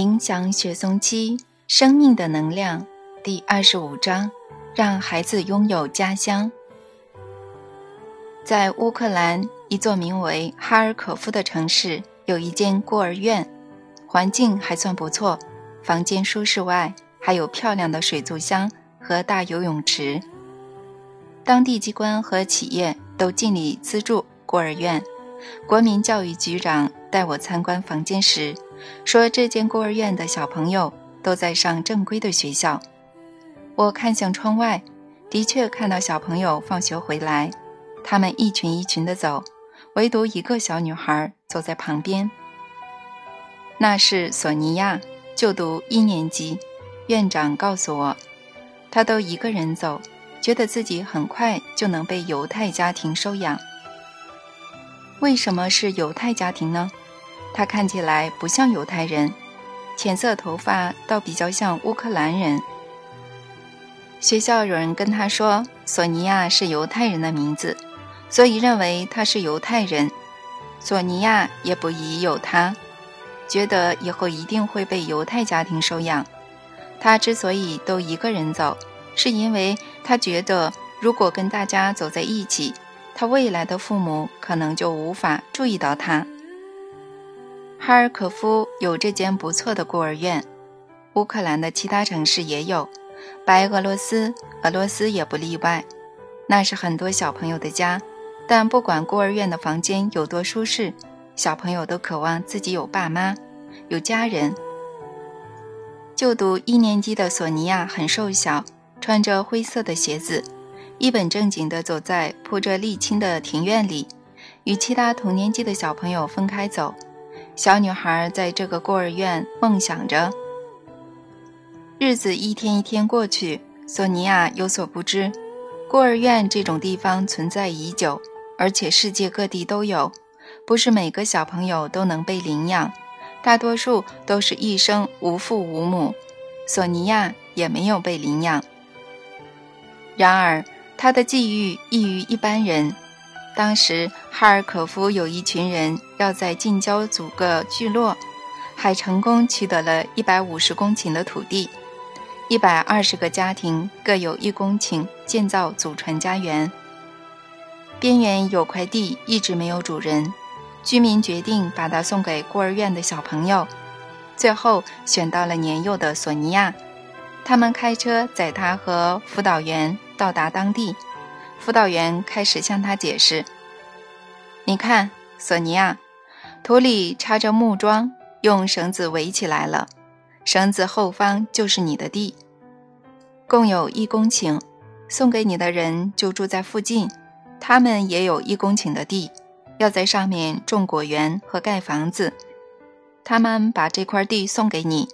冥想雪松期生命的能量第二十五章：让孩子拥有家乡。在乌克兰一座名为哈尔可夫的城市，有一间孤儿院，环境还算不错，房间舒适外，还有漂亮的水族箱和大游泳池。当地机关和企业都尽力资助孤儿院。国民教育局长带我参观房间时，说这间孤儿院的小朋友都在上正规的学校。我看向窗外，的确看到小朋友放学回来，他们一群一群的走，唯独一个小女孩走在旁边。那是索尼娅，就读一年级。院长告诉我，她都一个人走，觉得自己很快就能被犹太家庭收养。为什么是犹太家庭呢？他看起来不像犹太人，浅色头发倒比较像乌克兰人。学校有人跟他说，索尼娅是犹太人的名字，所以认为他是犹太人。索尼娅也不疑有他，觉得以后一定会被犹太家庭收养。他之所以都一个人走，是因为他觉得如果跟大家走在一起。他未来的父母可能就无法注意到他。哈尔科夫有这间不错的孤儿院，乌克兰的其他城市也有，白俄罗斯、俄罗斯也不例外。那是很多小朋友的家，但不管孤儿院的房间有多舒适，小朋友都渴望自己有爸妈，有家人。就读一年级的索尼娅很瘦小，穿着灰色的鞋子。一本正经地走在铺着沥青的庭院里，与其他同年纪的小朋友分开走。小女孩在这个孤儿院梦想着。日子一天一天过去，索尼娅有所不知，孤儿院这种地方存在已久，而且世界各地都有。不是每个小朋友都能被领养，大多数都是一生无父无母。索尼娅也没有被领养。然而。他的际遇异于一般人。当时哈尔可夫有一群人要在近郊组个聚落，还成功取得了一百五十公顷的土地，一百二十个家庭各有一公顷，建造祖传家园。边缘有块地一直没有主人，居民决定把它送给孤儿院的小朋友，最后选到了年幼的索尼娅。他们开车载他和辅导员。到达当地，辅导员开始向他解释：“你看，索尼娅，土里插着木桩，用绳子围起来了。绳子后方就是你的地，共有一公顷。送给你的人就住在附近，他们也有一公顷的地，要在上面种果园和盖房子。他们把这块地送给你，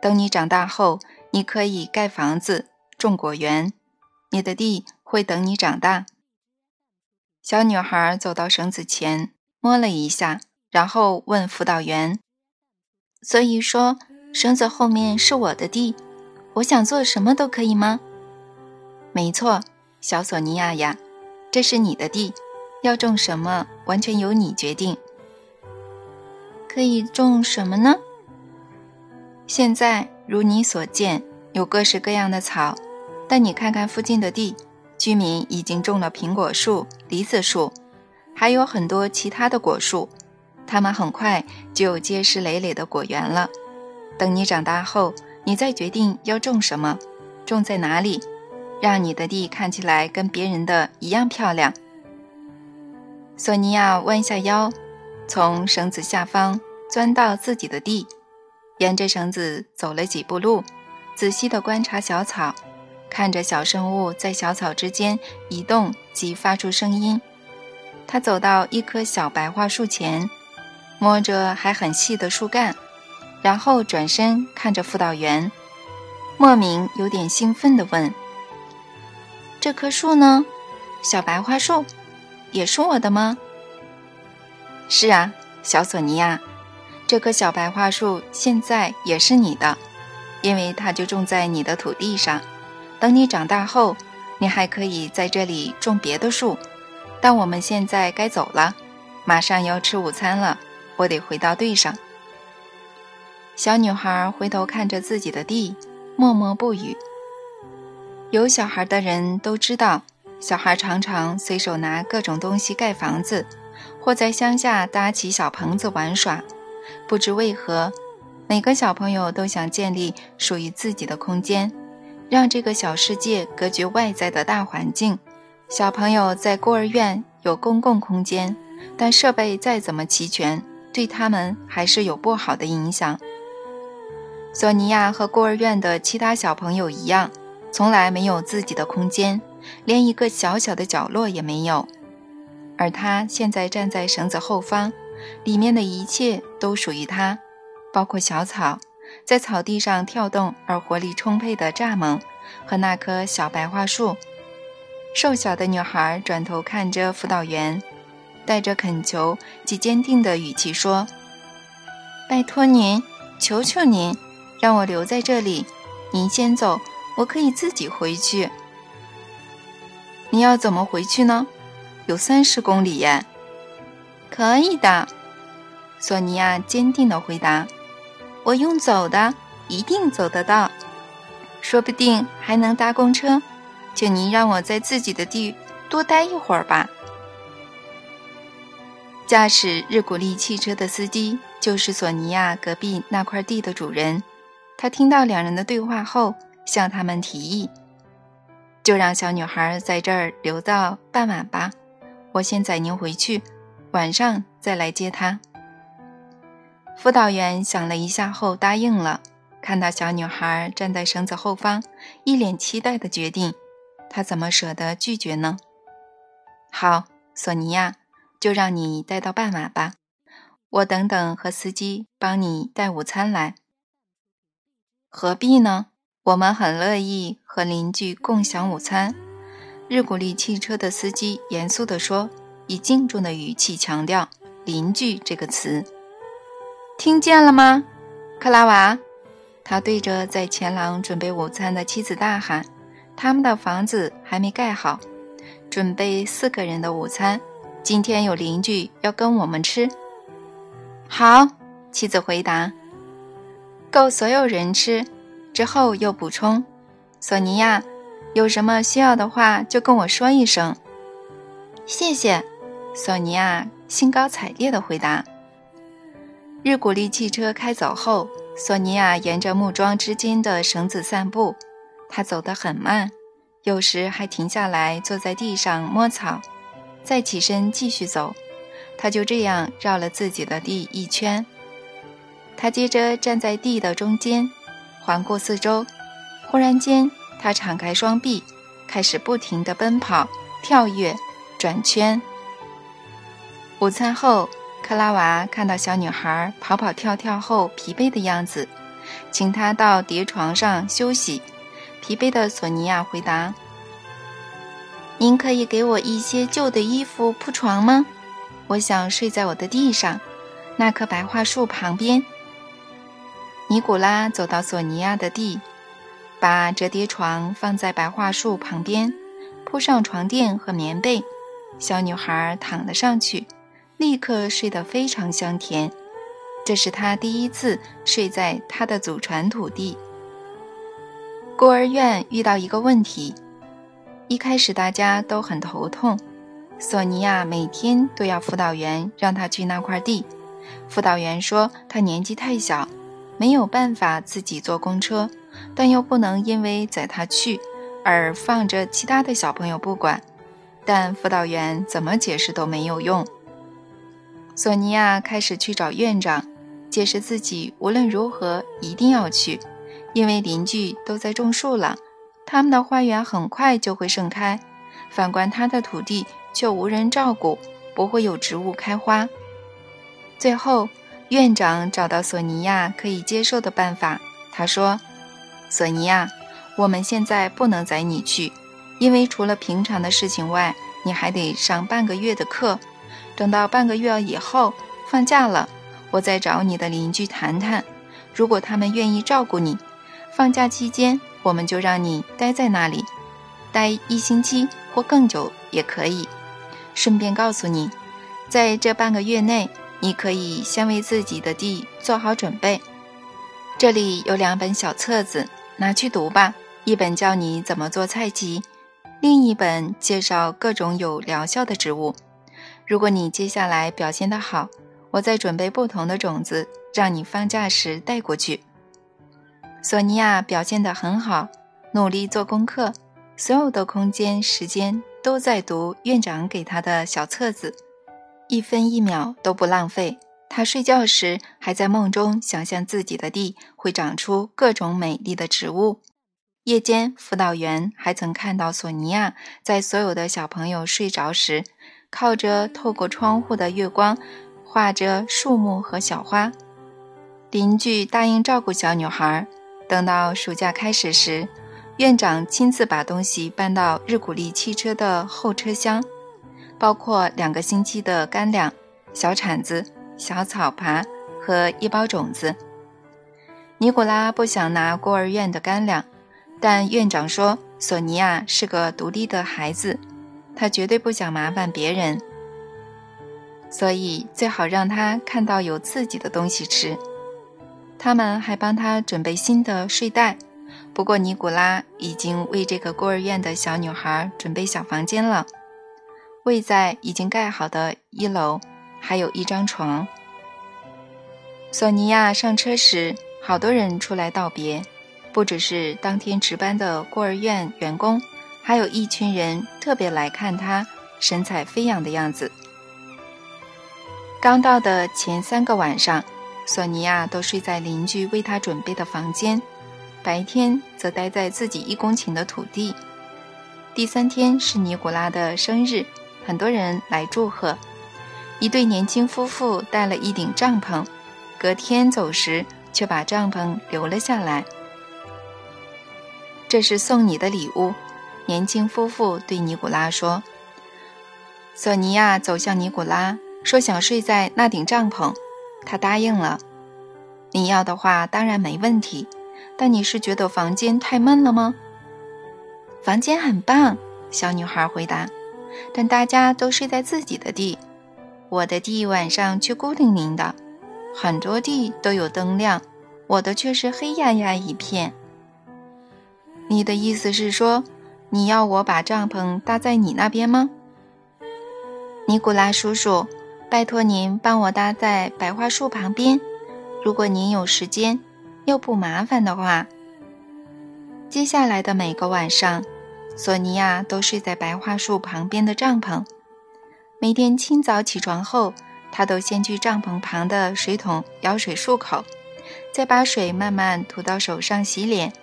等你长大后，你可以盖房子、种果园。”你的地会等你长大。小女孩走到绳子前，摸了一下，然后问辅导员：“所以说，绳子后面是我的地，我想做什么都可以吗？”“没错，小索尼娅呀，这是你的地，要种什么完全由你决定。可以种什么呢？现在如你所见，有各式各样的草。”但你看看附近的地，居民已经种了苹果树、梨子树，还有很多其他的果树，他们很快就结实累累的果园了。等你长大后，你再决定要种什么，种在哪里，让你的地看起来跟别人的一样漂亮。索尼娅弯下腰，从绳子下方钻到自己的地，沿着绳子走了几步路，仔细地观察小草。看着小生物在小草之间移动及发出声音，他走到一棵小白桦树前，摸着还很细的树干，然后转身看着辅导员，莫名有点兴奋地问：“这棵树呢？小白桦树，也是我的吗？”“是啊，小索尼娅，这棵小白桦树现在也是你的，因为它就种在你的土地上。”等你长大后，你还可以在这里种别的树。但我们现在该走了，马上要吃午餐了，我得回到队上。小女孩回头看着自己的地，默默不语。有小孩的人都知道，小孩常常随手拿各种东西盖房子，或在乡下搭起小棚子玩耍。不知为何，每个小朋友都想建立属于自己的空间，让这个小世界隔绝外在的大环境。小朋友在孤儿院有公共空间，但设备再怎么齐全，对他们还是有不好的影响。索尼娅和孤儿院的其他小朋友一样，从来没有自己的空间，连一个小小的角落也没有。而她现在站在绳子后方，里面的一切都属于她，包括小草，在草地上跳动而活力充沛的蚱蜢，和那棵小白桦树。瘦小的女孩转头看着辅导员，带着恳求及坚定的语气说：“拜托您，求求您。”让我留在这里，您先走，我可以自己回去。你要怎么回去呢？有三十公里耶。可以的，索尼娅坚定地回答。我用走的，一定走得到，说不定还能搭公车。请您让我在自己的地多待一会儿吧。驾驶日古利汽车的司机就是索尼娅隔壁那块地的主人。他听到两人的对话后，向他们提议：“就让小女孩在这儿留到傍晚吧，我先载您回去，晚上再来接她。”辅导员想了一下后答应了。看到小女孩站在绳子后方，一脸期待的决定，他怎么舍得拒绝呢？好，索尼娅，就让你带到傍晚吧，我等等和司机帮你带午餐来。何必呢？我们很乐意和邻居共享午餐。日古利汽车的司机严肃地说，以敬重的语气强调“邻居”这个词。听见了吗，克拉瓦？他对着在前廊准备午餐的妻子大喊：“他们的房子还没盖好，准备四个人的午餐。今天有邻居要跟我们吃。”好，妻子回答。够所有人吃，之后又补充：“索尼娅，有什么需要的话就跟我说一声。”谢谢，索尼娅兴高采烈地回答。日古力汽车开走后，索尼娅沿着木桩之间的绳子散步。她走得很慢，有时还停下来坐在地上摸草，再起身继续走。她就这样绕了自己的地一圈。他接着站在地的中间，环顾四周。忽然间，他敞开双臂，开始不停地奔跑、跳跃、转圈。午餐后，克拉娃看到小女孩跑跑跳跳后疲惫的样子，请她到叠床上休息。疲惫的索尼娅回答：“您可以给我一些旧的衣服铺床吗？我想睡在我的地上，那棵白桦树旁边。”尼古拉走到索尼娅的地，把折叠床放在白桦树旁边，铺上床垫和棉被。小女孩躺了上去，立刻睡得非常香甜。这是他第一次睡在他的祖传土地。孤儿院遇到一个问题，一开始大家都很头痛。索尼娅每天都要辅导员让她去那块地，辅导员说她年纪太小。没有办法自己坐公车，但又不能因为载他去而放着其他的小朋友不管。但辅导员怎么解释都没有用。索尼娅开始去找院长，解释自己无论如何一定要去，因为邻居都在种树了，他们的花园很快就会盛开。反观他的土地却无人照顾，不会有植物开花。最后。院长找到索尼娅可以接受的办法。他说：“索尼娅，我们现在不能载你去，因为除了平常的事情外，你还得上半个月的课。等到半个月以后放假了，我再找你的邻居谈谈。如果他们愿意照顾你，放假期间我们就让你待在那里，待一星期或更久也可以。顺便告诉你，在这半个月内。”你可以先为自己的地做好准备。这里有两本小册子，拿去读吧。一本教你怎么做菜畦，另一本介绍各种有疗效的植物。如果你接下来表现得好，我再准备不同的种子，让你放假时带过去。索尼娅表现得很好，努力做功课，所有的空间时间都在读院长给她的小册子，一分一秒都不浪费。他睡觉时还在梦中想象自己的地会长出各种美丽的植物。夜间，辅导员还曾看到索尼娅在所有的小朋友睡着时，靠着透过窗户的月光，画着树木和小花。邻居答应照顾小女孩。等到暑假开始时，院长亲自把东西搬到日古力汽车的后车厢，包括两个星期的干粮、小铲子。小草耙和一包种子。尼古拉不想拿孤儿院的干粮，但院长说索尼娅是个独立的孩子，他绝对不想麻烦别人，所以最好让他看到有自己的东西吃。他们还帮他准备新的睡袋，不过尼古拉已经为这个孤儿院的小女孩准备小房间了，位在已经盖好的一楼。还有一张床。索尼娅上车时，好多人出来道别，不只是当天值班的孤儿院员工，还有一群人特别来看他神采飞扬的样子。刚到的前三个晚上，索尼娅都睡在邻居为她准备的房间，白天则待在自己一公顷的土地。第三天是尼古拉的生日，很多人来祝贺。一对年轻夫妇带了一顶帐篷，隔天走时却把帐篷留了下来。这是送你的礼物，年轻夫妇对尼古拉说。索尼娅走向尼古拉，说想睡在那顶帐篷，他答应了。你要的话当然没问题，但你是觉得房间太闷了吗？房间很棒，小女孩回答，但大家都睡在自己的地。我的地晚上却孤零零的，很多地都有灯亮，我的却是黑压压一片。你的意思是说，你要我把帐篷搭在你那边吗？尼古拉叔叔，拜托您帮我搭在白桦树旁边，如果您有时间，又不麻烦的话。接下来的每个晚上，索尼娅都睡在白桦树旁边的帐篷。每天清早起床后，他都先去帐篷旁的水桶舀水漱口，再把水慢慢涂到手上洗脸。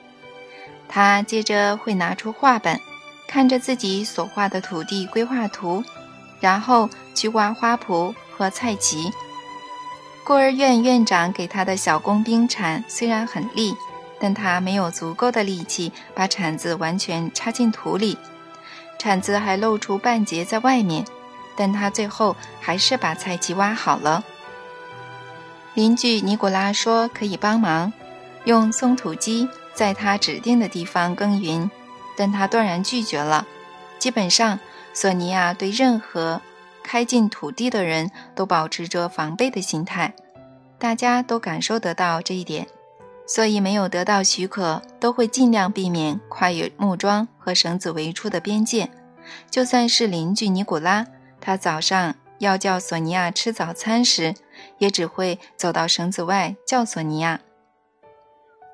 他接着会拿出画本，看着自己所画的土地规划图，然后去挖花圃和菜畦。孤儿院院长给他的小工兵铲虽然很利，但他没有足够的力气把铲子完全插进土里，铲子还露出半截在外面。但他最后还是把菜畦挖好了。邻居尼古拉说可以帮忙，用松土机在他指定的地方耕耘，但他断然拒绝了。基本上，索尼娅对任何开进土地的人都保持着防备的心态，大家都感受得到这一点，所以没有得到许可，都会尽量避免跨越木桩和绳子围出的边界。就算是邻居尼古拉。他早上要叫索尼娅吃早餐时，也只会走到绳子外叫索尼娅。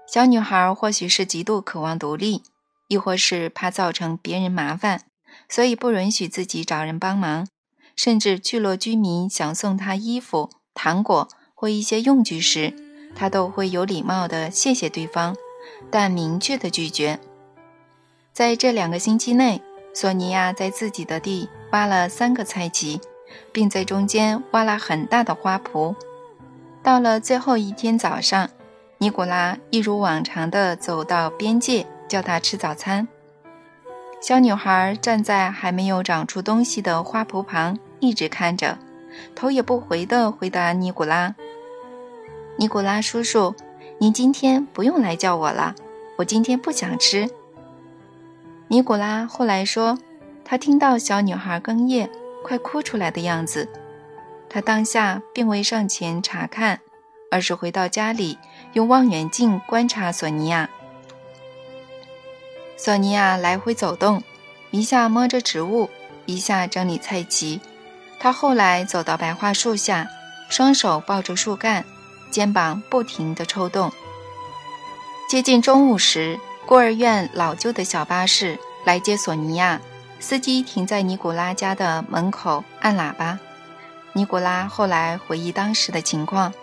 小女孩或许是极度渴望独立，亦或是怕造成别人麻烦，所以不允许自己找人帮忙。甚至聚落居民想送她衣服、糖果或一些用具时，她都会有礼貌地谢谢对方，但明确地拒绝。在这两个星期内，索尼娅在自己的地。挖了三个菜畦，并在中间挖了很大的花圃。到了最后一天早上，尼古拉一如往常地走到边界，叫他吃早餐。小女孩站在还没有长出东西的花圃旁，一直看着，头也不回地回答尼古拉：“尼古拉叔叔，您今天不用来叫我了，我今天不想吃。”尼古拉后来说。他听到小女孩哽咽、快哭出来的样子，他当下并未上前查看，而是回到家里，用望远镜观察索尼娅。索尼娅来回走动，一下摸着植物，一下整理菜畦。她后来走到白桦树下，双手抱着树干，肩膀不停地抽动。接近中午时，孤儿院老旧的小巴士来接索尼娅，司机停在尼古拉家的门口按喇叭。尼古拉后来回忆当时的情况：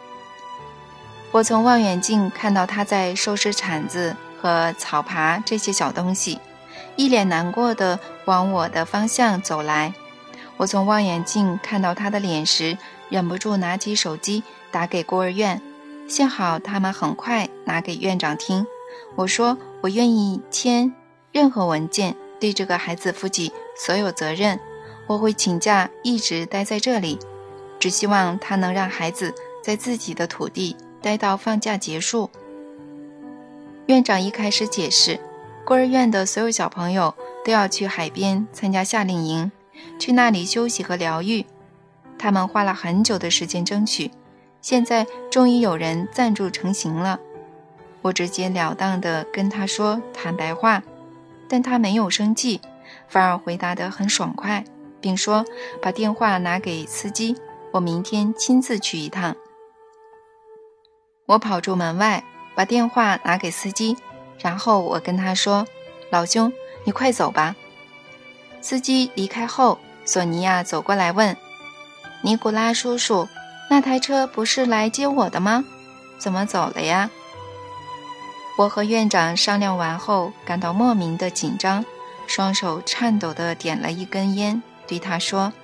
我从望远镜看到他在收拾铲子。和草耙这些小东西，一脸难过的往我的方向走来。我从望远镜看到他的脸时，忍不住拿起手机打给孤儿院。幸好他们很快拿给院长听。我说我愿意签任何文件，对这个孩子负起所有责任。我会请假一直待在这里，只希望他能让孩子在自己的土地待到放假结束。院长一开始解释，孤儿院的所有小朋友都要去海边参加夏令营，去那里休息和疗愈。他们花了很久的时间争取，现在终于有人赞助成型了。我直截了当地跟他说坦白话，但他没有生气，反而回答得很爽快，并说把电话拿给司机，我明天亲自去一趟。我跑出门外。把电话拿给司机，然后我跟他说：“老兄，你快走吧。”司机离开后，索尼娅走过来问：“尼古拉叔叔，那台车不是来接我的吗？怎么走了呀？”我和院长商量完后，感到莫名的紧张，双手颤抖地点了一根烟，对他说：“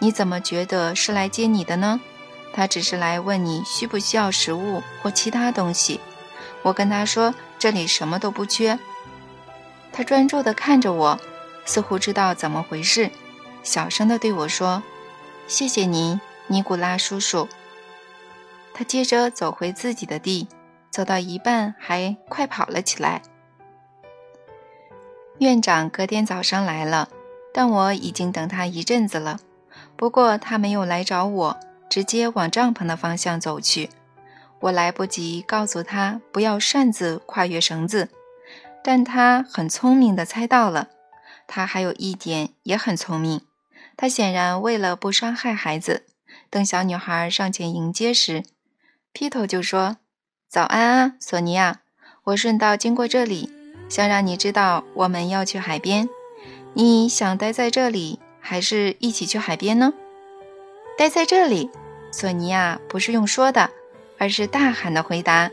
你怎么觉得是来接你的呢？”他只是来问你需不需要食物或其他东西。我跟他说这里什么都不缺。他专注地看着我，似乎知道怎么回事，小声地对我说：“谢谢您，尼古拉叔叔。”他接着走回自己的地，走到一半还快跑了起来。院长隔天早上来了，但我已经等他一阵子了。不过他没有来找我。直接往帐篷的方向走去，我来不及告诉他不要擅自跨越绳子，但他很聪明地猜到了。他还有一点也很聪明，他显然为了不伤害孩子，等小女孩上前迎接时，劈头就说：“早安啊，索尼娅，我顺道经过这里，想让你知道我们要去海边。你想待在这里，还是一起去海边呢？”待在这里，索尼娅不是用说的，而是大喊的回答。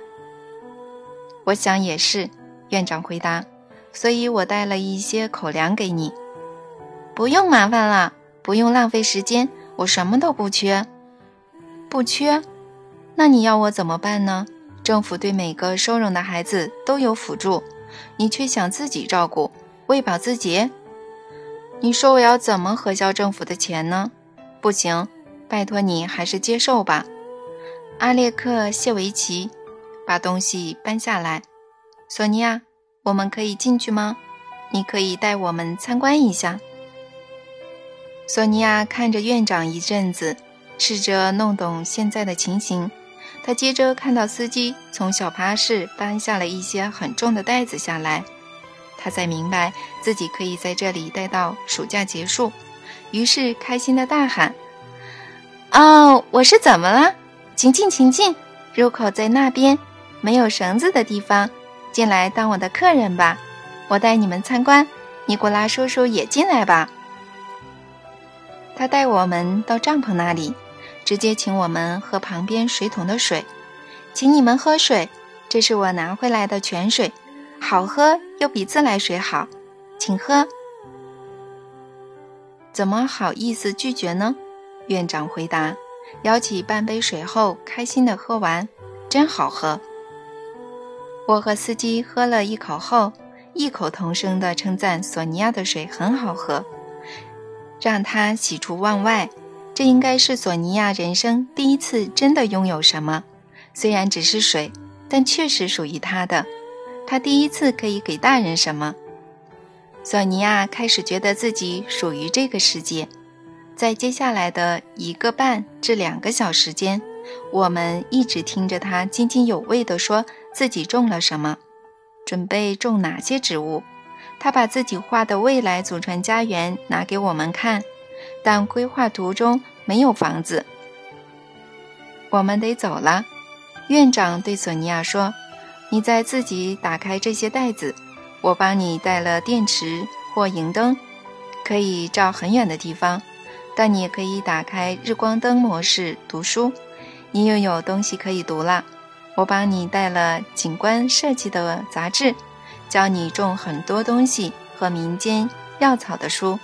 我想也是，院长回答。所以我带了一些口粮给你。不用麻烦了，不用浪费时间，我什么都不缺。不缺？那你要我怎么办呢？政府对每个收容的孩子都有辅助，你却想自己照顾，喂饱自己？你说我要怎么核销政府的钱呢？不行。拜托你还是接受吧，阿列克谢维奇，把东西搬下来。索尼娅，我们可以进去吗？你可以带我们参观一下。索尼娅看着院长一阵子，试着弄懂现在的情形。她接着看到司机从小巴士搬下了一些很重的袋子下来，她才明白自己可以在这里待到暑假结束，于是开心的大喊。哦，我是怎么了？请进，请进，入口在那边，没有绳子的地方，进来当我的客人吧。我带你们参观，尼古拉叔叔也进来吧。他带我们到帐篷那里，直接请我们喝旁边水桶的水，请你们喝水，这是我拿回来的泉水，好喝又比自来水好，请喝。怎么好意思拒绝呢？院长回答：“舀起半杯水后，开心地喝完，真好喝。”我和司机喝了一口后，异口同声地称赞索尼娅的水很好喝，让她喜出望外。这应该是索尼娅人生第一次真的拥有什么，虽然只是水，但确实属于她的。她第一次可以给大人什么？索尼娅开始觉得自己属于这个世界。在接下来的一个半至两个小时间，我们一直听着他津津有味地说自己种了什么，准备种哪些植物。他把自己画的未来祖传家园拿给我们看，但规划图中没有房子。我们得走了，院长对索尼娅说：“你再自己打开这些袋子，我帮你带了电池或荧灯，可以照很远的地方。但你也可以打开日光灯模式读书，你又有东西可以读了。我帮你带了景观设计的杂志，教你种很多东西和民间药草的书。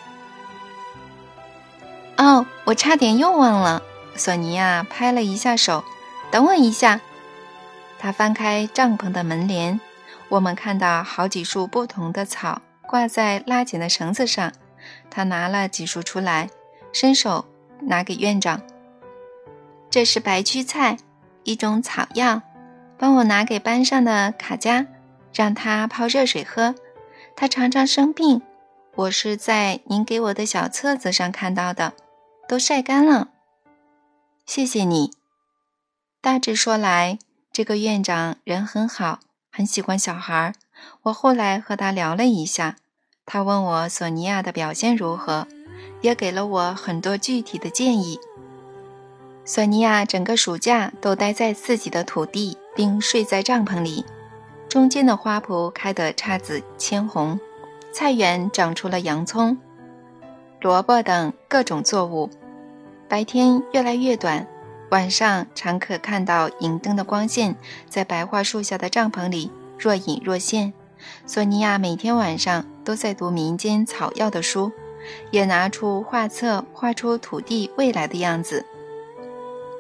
哦，我差点又忘了。”索尼娅拍了一下手，“等我一下。”她翻开帐篷的门帘，我们看到好几束不同的草挂在拉紧的绳子上。她拿了几束出来，伸手拿给院长：“这是白屈菜，一种草药，帮我拿给班上的卡佳，让他泡热水喝。他常常生病，我是在您给我的小册子上看到的，都晒干了。”谢谢你。大致说来，这个院长人很好，很喜欢小孩。我后来和他聊了一下，他问我索尼娅的表现如何，也给了我很多具体的建议。索尼娅整个暑假都待在自己的土地，并睡在帐篷里。中间的花圃开得姹紫千红，菜园长出了洋葱、萝卜等各种作物。白天越来越短，晚上常可看到银灯的光线在白桦树下的帐篷里若隐若现。索尼娅每天晚上都在读民间草药的书，也拿出画册画出土地未来的样子。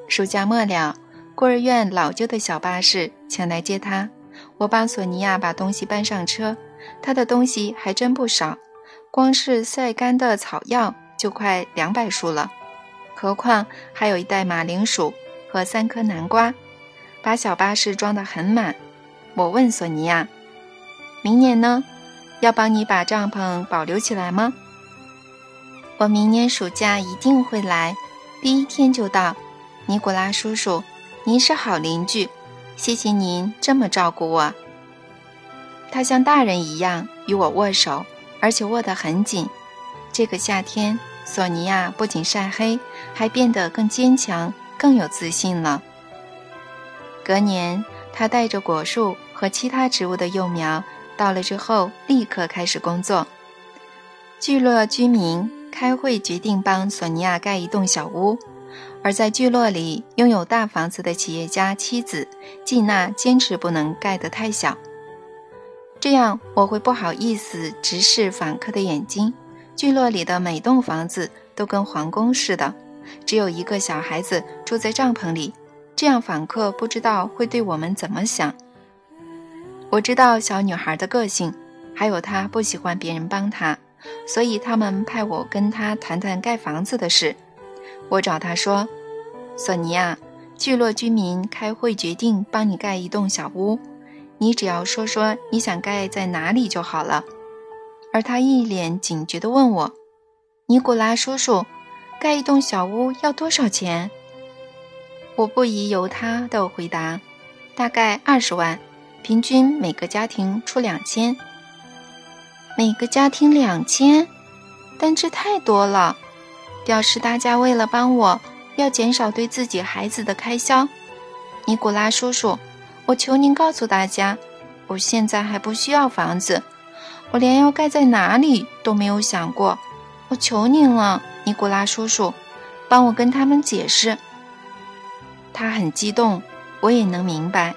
暑假末了，孤儿院老旧的小巴士前来接他，我帮索尼娅把东西搬上车。她的东西还真不少，光是晒干的草药就快两百束了。何况还有一袋马铃薯和三颗南瓜，把小巴士装得很满。我问索尼娅：“明年呢？要帮你把帐篷保留起来吗？”“我明年暑假一定会来，第一天就到。”尼古拉叔叔，您是好邻居，谢谢您这么照顾我。他像大人一样与我握手，而且握得很紧。这个夏天。索尼娅不仅晒黑，还变得更坚强、更有自信了。隔年，他带着果树和其他植物的幼苗到了之后，立刻开始工作。聚落居民开会决定帮索尼娅盖一栋小屋，而在聚落里拥有大房子的企业家妻子季娜坚持不能盖得太小，这样我会不好意思直视访客的眼睛。聚落里的每栋房子都跟皇宫似的，只有一个小孩子住在帐篷里，这样访客不知道会对我们怎么想。我知道小女孩的个性，还有她不喜欢别人帮她，所以他们派我跟他谈谈盖房子的事。我找他说：“索尼娅，聚落居民开会决定帮你盖一栋小屋，你只要说说你想盖在哪里就好了。”而他一脸警觉地问我：“尼古拉叔叔，盖一栋小屋要多少钱？”我不疑由他的回答：“大概二十万，平均每个家庭出两千。每个家庭两千，但这太多了，表示大家为了帮我，要减少对自己孩子的开销。尼古拉叔叔，我求您告诉大家，我现在还不需要房子。”我连要盖在哪里都没有想过，我求您了，尼古拉叔叔，帮我跟他们解释。他很激动，我也能明白。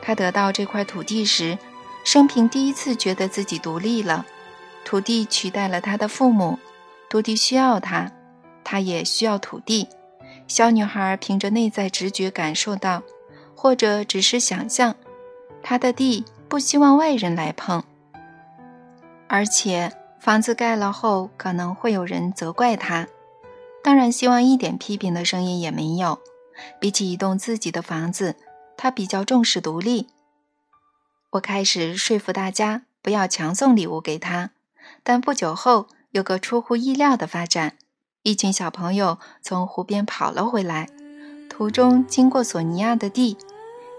他得到这块土地时，生平第一次觉得自己独立了。土地取代了他的父母，土地需要他，他也需要土地。小女孩凭着内在直觉感受到，或者只是想象，他的地不希望外人来碰。而且房子盖了后，可能会有人责怪他。当然，希望一点批评的声音也没有。比起一栋自己的房子，他比较重视独立。我开始说服大家不要强送礼物给他，但不久后有个出乎意料的发展：一群小朋友从湖边跑了回来，途中经过索尼娅的地，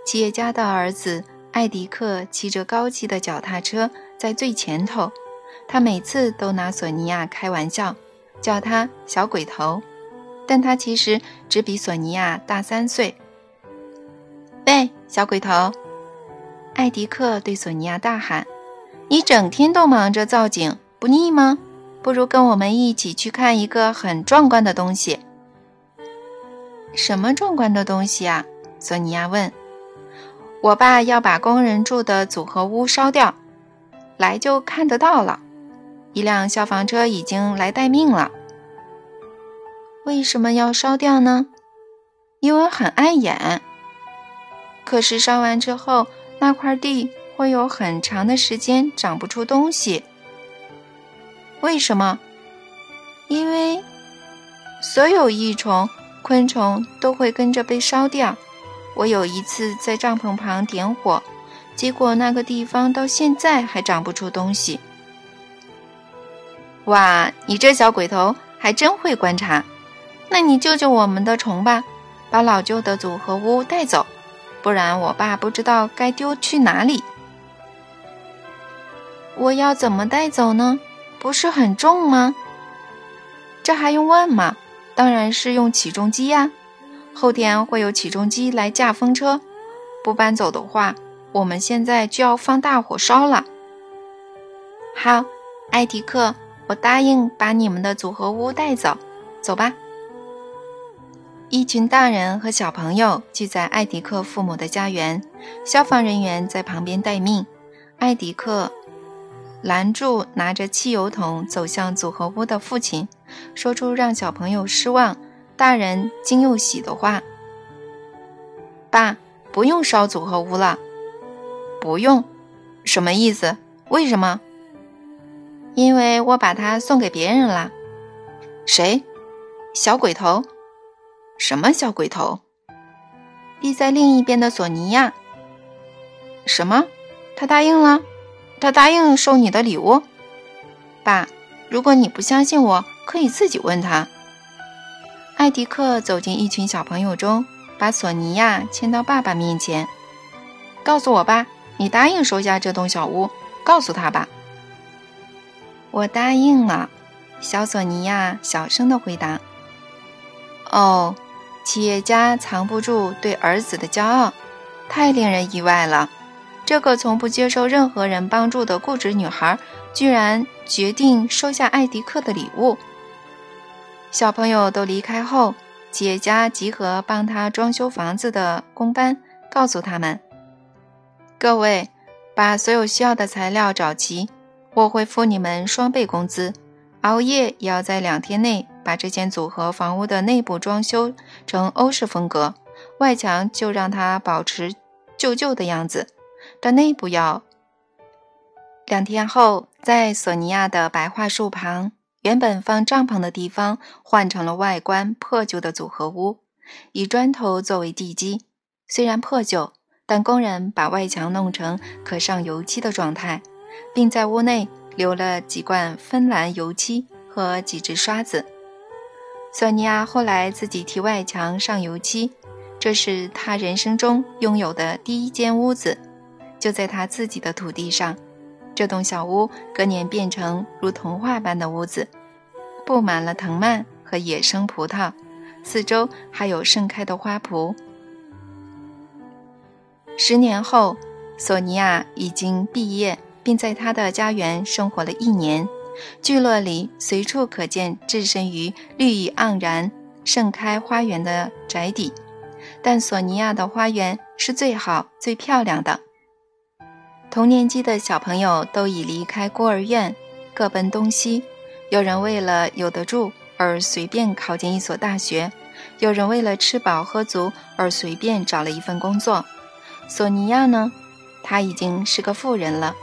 企业家的儿子艾迪克骑着高级的脚踏车在最前头。他每次都拿索尼娅开玩笑，叫他“小鬼头”，但他其实只比索尼娅大三岁。喂，小鬼头！艾迪克对索尼娅大喊：“你整天都忙着造景，不腻吗？不如跟我们一起去看一个很壮观的东西。”“什么壮观的东西啊？”索尼娅问。“我爸要把工人住的组合屋烧掉，来就看得到了。”一辆消防车已经来待命了。为什么要烧掉呢？因为很碍眼。可是烧完之后，那块地会有很长的时间长不出东西。为什么？因为所有益虫、昆虫都会跟着被烧掉。我有一次在帐篷旁点火，结果那个地方到现在还长不出东西。哇，你这小鬼头还真会观察！那你救救我们的虫吧，把老旧的组合屋带走，不然我爸不知道该丢去哪里。我要怎么带走呢？不是很重吗？这还用问吗？当然是用起重机呀！后天会有起重机来架风车。不搬走的话，我们现在就要放大火烧了。好，艾迪克。我答应把你们的组合屋带走，走吧。一群大人和小朋友聚在艾迪克父母的家园，消防人员在旁边待命。艾迪克拦住拿着汽油桶走向组合屋的父亲，说出让小朋友失望、大人惊又喜的话：“爸，不用烧组合屋了。”“不用？什么意思？为什么？”因为我把它送给别人了，谁？小鬼头？什么小鬼头？立在另一边的索尼娅。什么？他答应了？他答应收你的礼物？爸，如果你不相信我，可以自己问他。艾迪克走进一群小朋友中，把索尼娅牵到爸爸面前，告诉我吧，你答应收下这栋小屋，告诉他吧。我答应了，小索尼娅小声的回答。哦，企业家藏不住对儿子的骄傲，太令人意外了。这个从不接受任何人帮助的固执女孩，居然决定收下艾迪克的礼物。小朋友都离开后，企业家集合帮他装修房子的工班，告诉他们：“各位，把所有需要的材料找齐。”我会付你们双倍工资，熬夜也要在两天内把这间组合房屋的内部装修成欧式风格，外墙就让它保持旧旧的样子，但内部要……两天后，在索尼娅的白桦树旁，原本放帐篷的地方换成了外观破旧的组合屋，以砖头作为地基，虽然破旧，但工人把外墙弄成可上油漆的状态。并在屋内留了几罐芬兰油漆和几支刷子。索尼娅后来自己替外墙上油漆，这是她人生中拥有的第一间屋子，就在他自己的土地上。这栋小屋隔年变成如童话般的屋子，布满了藤蔓和野生葡萄，四周还有盛开的花圃。十年后，索尼娅已经毕业。并在他的家园生活了一年，聚落里随处可见置身于绿意盎然、盛开花园的宅邸，但索尼娅的花园是最好、最漂亮的。同年级的小朋友都已离开孤儿院，各奔东西。有人为了有得住而随便考进一所大学，有人为了吃饱喝足而随便找了一份工作。索尼娅呢？她已经是个富人了。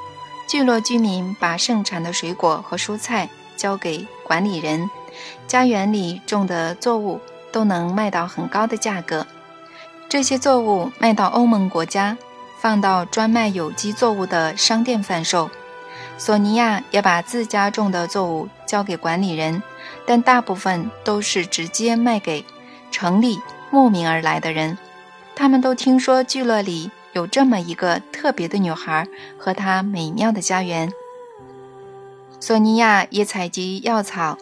聚落居民把盛产的水果和蔬菜交给管理人，家园里种的作物都能卖到很高的价格。这些作物卖到欧盟国家，放到专卖有机作物的商店贩售。索尼娅也把自家种的作物交给管理人，但大部分都是直接卖给城里慕名而来的人。他们都听说聚落里有这么一个特别的女孩和她美妙的家园。索尼娅也采集药草，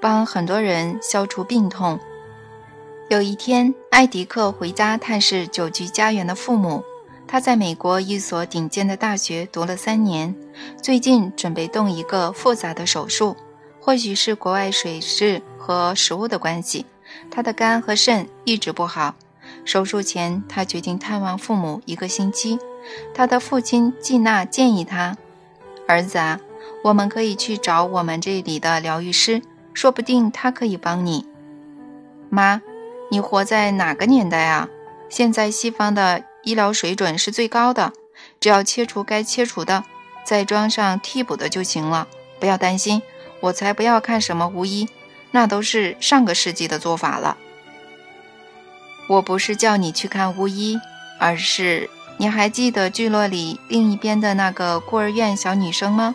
帮很多人消除病痛。有一天，艾迪克回家探视久居家园的父母。他在美国一所顶尖的大学读了三年，最近准备动一个复杂的手术，或许是国外水质和食物的关系，他的肝和肾一直不好。手术前，他决定探望父母一个星期。他的父亲季娜建议他：“儿子啊，我们可以去找我们这里的疗愈师，说不定他可以帮你。”妈，你活在哪个年代啊？现在西方的医疗水准是最高的，只要切除该切除的，再装上替补的就行了。不要担心，我才不要看什么巫医，那都是上个世纪的做法了。我不是叫你去看巫医，而是你还记得聚落里另一边的那个孤儿院小女生吗？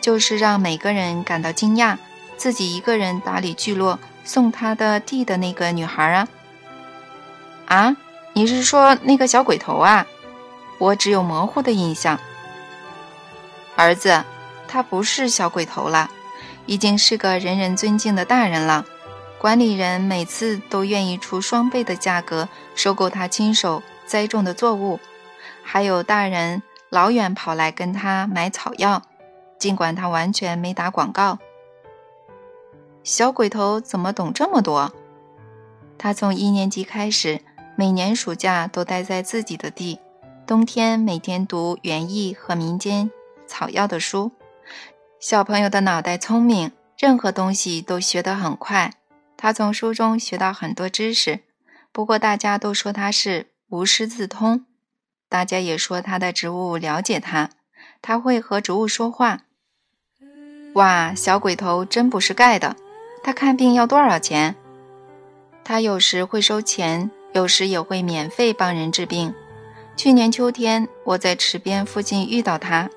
就是让每个人感到惊讶，自己一个人打理聚落、送她的地的那个女孩啊！啊，你是说那个小鬼头啊？我只有模糊的印象。儿子，他不是小鬼头了，已经是个人人尊敬的大人了。管理人每次都愿意出双倍的价格收购他亲手栽种的作物，还有大人老远跑来跟他买草药，尽管他完全没打广告。小鬼头怎么懂这么多？他从一年级开始，每年暑假都待在自己的地，冬天每天读园艺和民间草药的书。小朋友的脑袋聪明，任何东西都学得很快。他从书中学到很多知识，不过大家都说他是无师自通。大家也说他的植物了解他，他会和植物说话。哇，小鬼头真不是盖的！他看病要多少钱？他有时会收钱，有时也会免费帮人治病。去年秋天，我在池边附近遇到他，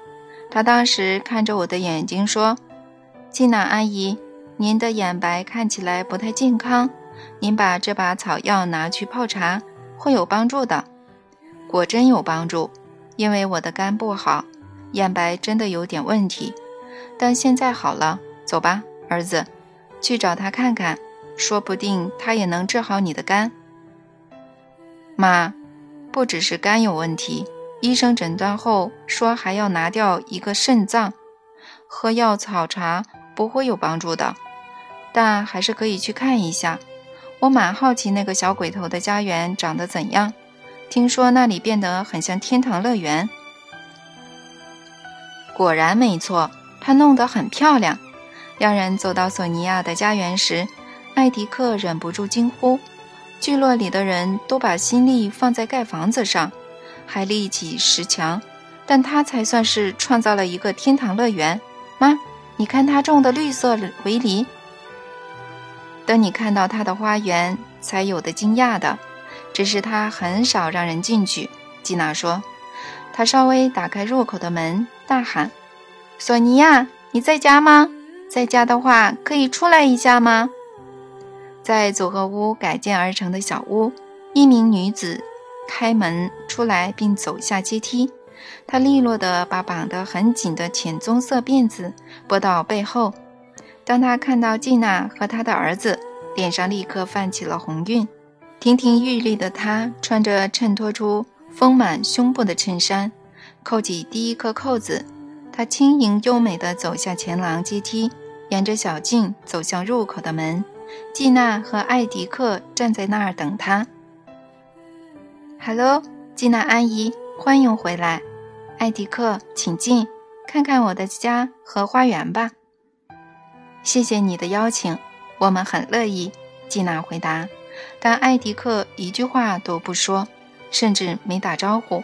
他当时看着我的眼睛说：“金娜阿姨。”您的眼白看起来不太健康，您把这把草药拿去泡茶，会有帮助的。果真有帮助，因为我的肝不好，眼白真的有点问题，但现在好了。走吧，儿子，去找他看看，说不定他也能治好你的肝。妈，不只是肝有问题，医生诊断后说还要拿掉一个肾脏，喝药草茶不会有帮助的。但还是可以去看一下，我蛮好奇那个小鬼头的家园长得怎样。听说那里变得很像天堂乐园。果然没错，他弄得很漂亮。两人走到索尼娅的家园时，艾迪克忍不住惊呼：“聚落里的人都把心力放在盖房子上，还立起石墙，但他才算是创造了一个天堂乐园。妈，你看他种的绿色围篱。”等你看到他的花园，才有的惊讶的。只是他很少让人进去。吉娜说：“他稍微打开入口的门，大喊：‘索尼娅，你在家吗？在家的话，可以出来一下吗？’在组合屋改建而成的小屋，一名女子开门出来，并走下阶梯。她利落地把绑得很紧的浅棕色辫子拨到背后。”当他看到季娜和她的儿子，脸上立刻泛起了红晕。亭亭玉立的她穿着衬托出丰满胸部的衬衫，扣起第一颗扣子。她轻盈优美地走下前廊阶梯，沿着小径走向入口的门。季娜和艾迪克站在那儿等他。Hello，季娜阿姨，欢迎回来。艾迪克，请进，看看我的家和花园吧。谢谢你的邀请，我们很乐意。季娜回答，但艾迪克一句话都不说，甚至没打招呼。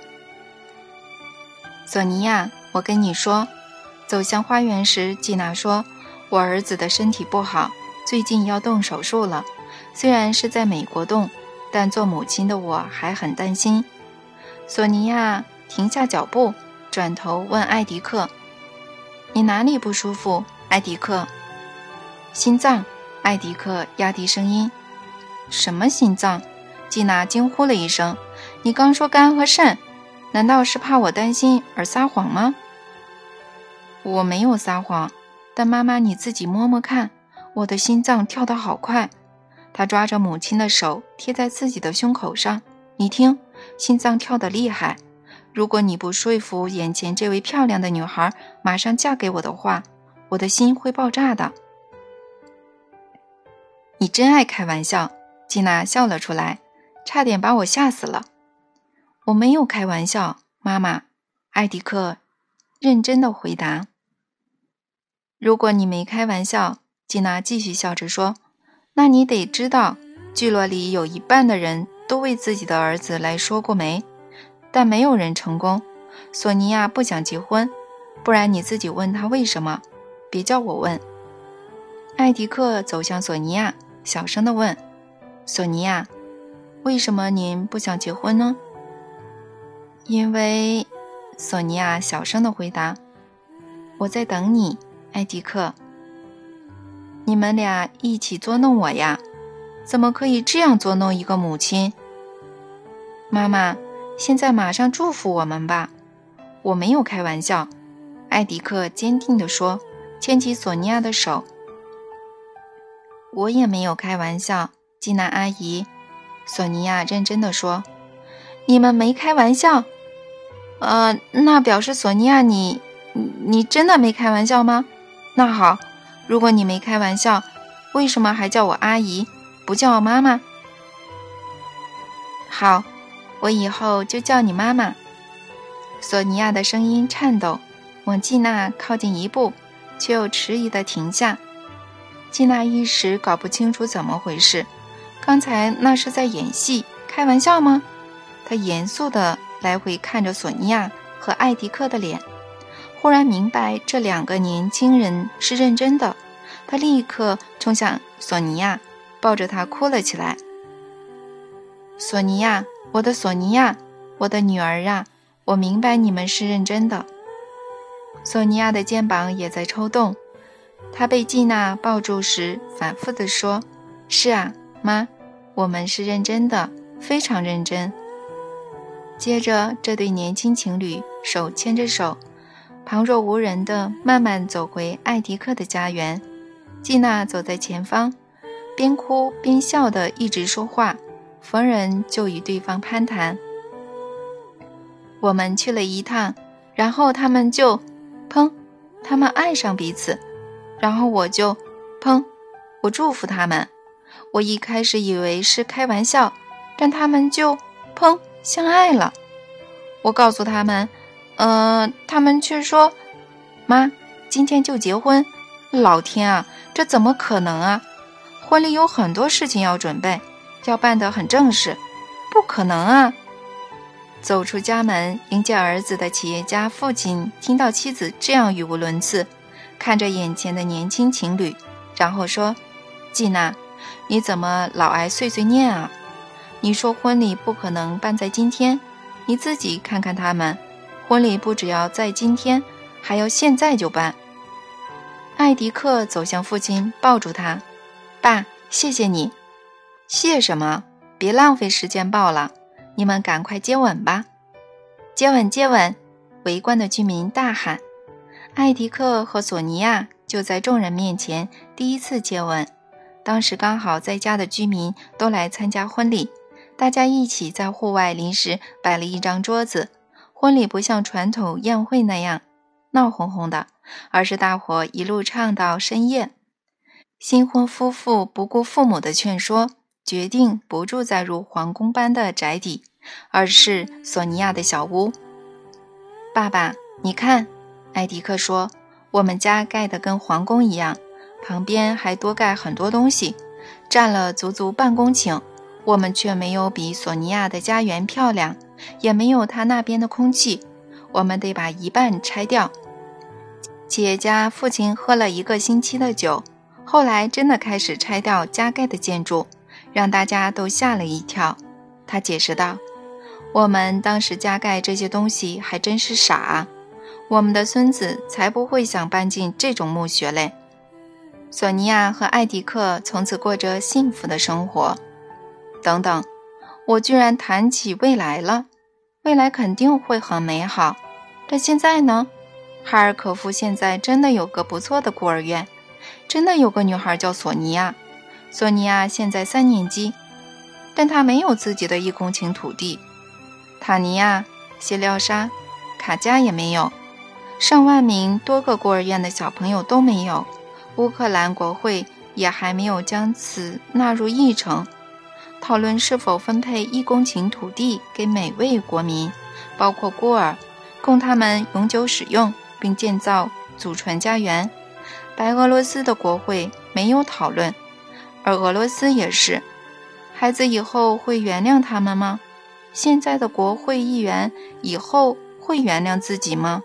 索尼娅，我跟你说，走向花园时，季娜说：“我儿子的身体不好，最近要动手术了。虽然是在美国动，但做母亲的我还很担心。”索尼娅停下脚步，转头问艾迪克：“你哪里不舒服？”艾迪克。心脏，艾迪克压低声音：“什么心脏？”吉娜惊呼了一声：“你刚说肝和肾，难道是怕我担心而撒谎吗？”我没有撒谎，但妈妈你自己摸摸看，我的心脏跳得好快。他抓着母亲的手贴在自己的胸口上，你听，心脏跳得厉害。如果你不说服眼前这位漂亮的女孩马上嫁给我的话，我的心会爆炸的。你真爱开玩笑，吉娜笑了出来，差点把我吓死了。我没有开玩笑，妈妈。艾迪克认真的回答。如果你没开玩笑，吉娜继续笑着说，那你得知道，聚落里有一半的人都为自己的儿子来说过媒，但没有人成功。索尼娅不想结婚，不然你自己问他为什么，别叫我问。艾迪克走向索尼娅。小声的问：“索尼娅，为什么您不想结婚呢？”因为，索尼娅小声的回答：“我在等你，艾迪克。你们俩一起捉弄我呀？怎么可以这样捉弄一个母亲？”妈妈，现在马上祝福我们吧！我没有开玩笑，艾迪克坚定地说，牵起索尼娅的手。我也没有开玩笑，吉娜阿姨，索尼娅认真的说：“你们没开玩笑？呃，那表示索尼娅，你，你真的没开玩笑吗？那好，如果你没开玩笑，为什么还叫我阿姨，不叫我妈妈？好，我以后就叫你妈妈。”索尼娅的声音颤抖，往吉娜靠近一步，却又迟疑的停下。吉娜一时搞不清楚怎么回事，刚才那是在演戏、开玩笑吗？她严肃地来回看着索尼娅和艾迪克的脸，忽然明白这两个年轻人是认真的。他立刻冲向索尼娅，抱着她哭了起来。索尼娅，我的索尼娅，我的女儿啊！我明白你们是认真的。索尼娅的肩膀也在抽动。她被季娜抱住时，反复地说：“是啊，妈，我们是认真的，非常认真。”接着，这对年轻情侣手牵着手，旁若无人地慢慢走回艾迪克的家园。季娜走在前方，边哭边笑地一直说话，逢人就与对方攀谈。我们去了一趟，然后他们就，砰，他们爱上彼此。然后我就，砰！我祝福他们。我一开始以为是开玩笑，但他们就，砰！相爱了。我告诉他们，呃，他们却说，妈，今天就结婚。老天啊，这怎么可能啊？婚礼有很多事情要准备，要办得很正式，不可能啊！走出家门迎接儿子的企业家父亲听到妻子这样语无伦次。看着眼前的年轻情侣，然后说：“季娜，你怎么老爱碎碎念啊？你说婚礼不可能办在今天，你自己看看他们，婚礼不只要在今天，还要现在就办。”艾迪克走向父亲，抱住他：“爸，谢谢你。谢什么？别浪费时间抱了，你们赶快接吻吧！接吻，接吻！”围观的居民大喊。艾迪克和索尼娅就在众人面前第一次接吻。当时刚好在家的居民都来参加婚礼，大家一起在户外临时摆了一张桌子。婚礼不像传统宴会那样闹哄哄的，而是大伙一路唱到深夜。新婚夫妇不顾父母的劝说，决定不住在如皇宫般的宅邸，而是索尼娅的小屋。爸爸，你看。艾迪克说：“我们家盖得跟皇宫一样，旁边还多盖很多东西，占了足足半公顷。我们却没有比索尼娅的家园漂亮，也没有她那边的空气。我们得把一半拆掉。”企业家父亲喝了一个星期的酒，后来真的开始拆掉加盖的建筑，让大家都吓了一跳。他解释道：“我们当时加盖这些东西还真是傻。”我们的孙子才不会想搬进这种墓穴嘞。索尼娅和艾迪克从此过着幸福的生活。等等，我居然谈起未来了，未来肯定会很美好。但现在呢？哈尔科夫现在真的有个不错的孤儿院，真的有个女孩叫索尼娅。索尼娅现在三年级，但她没有自己的一公顷土地。塔尼亚、谢廖沙、卡加也没有，上万名多个孤儿院的小朋友都没有。乌克兰国会也还没有将此纳入议程。讨论是否分配一公顷土地给每位国民，包括孤儿，供他们永久使用，并建造祖传家园。白俄罗斯的国会没有讨论，而俄罗斯也是。孩子以后会原谅他们吗？现在的国会议员以后会原谅自己吗？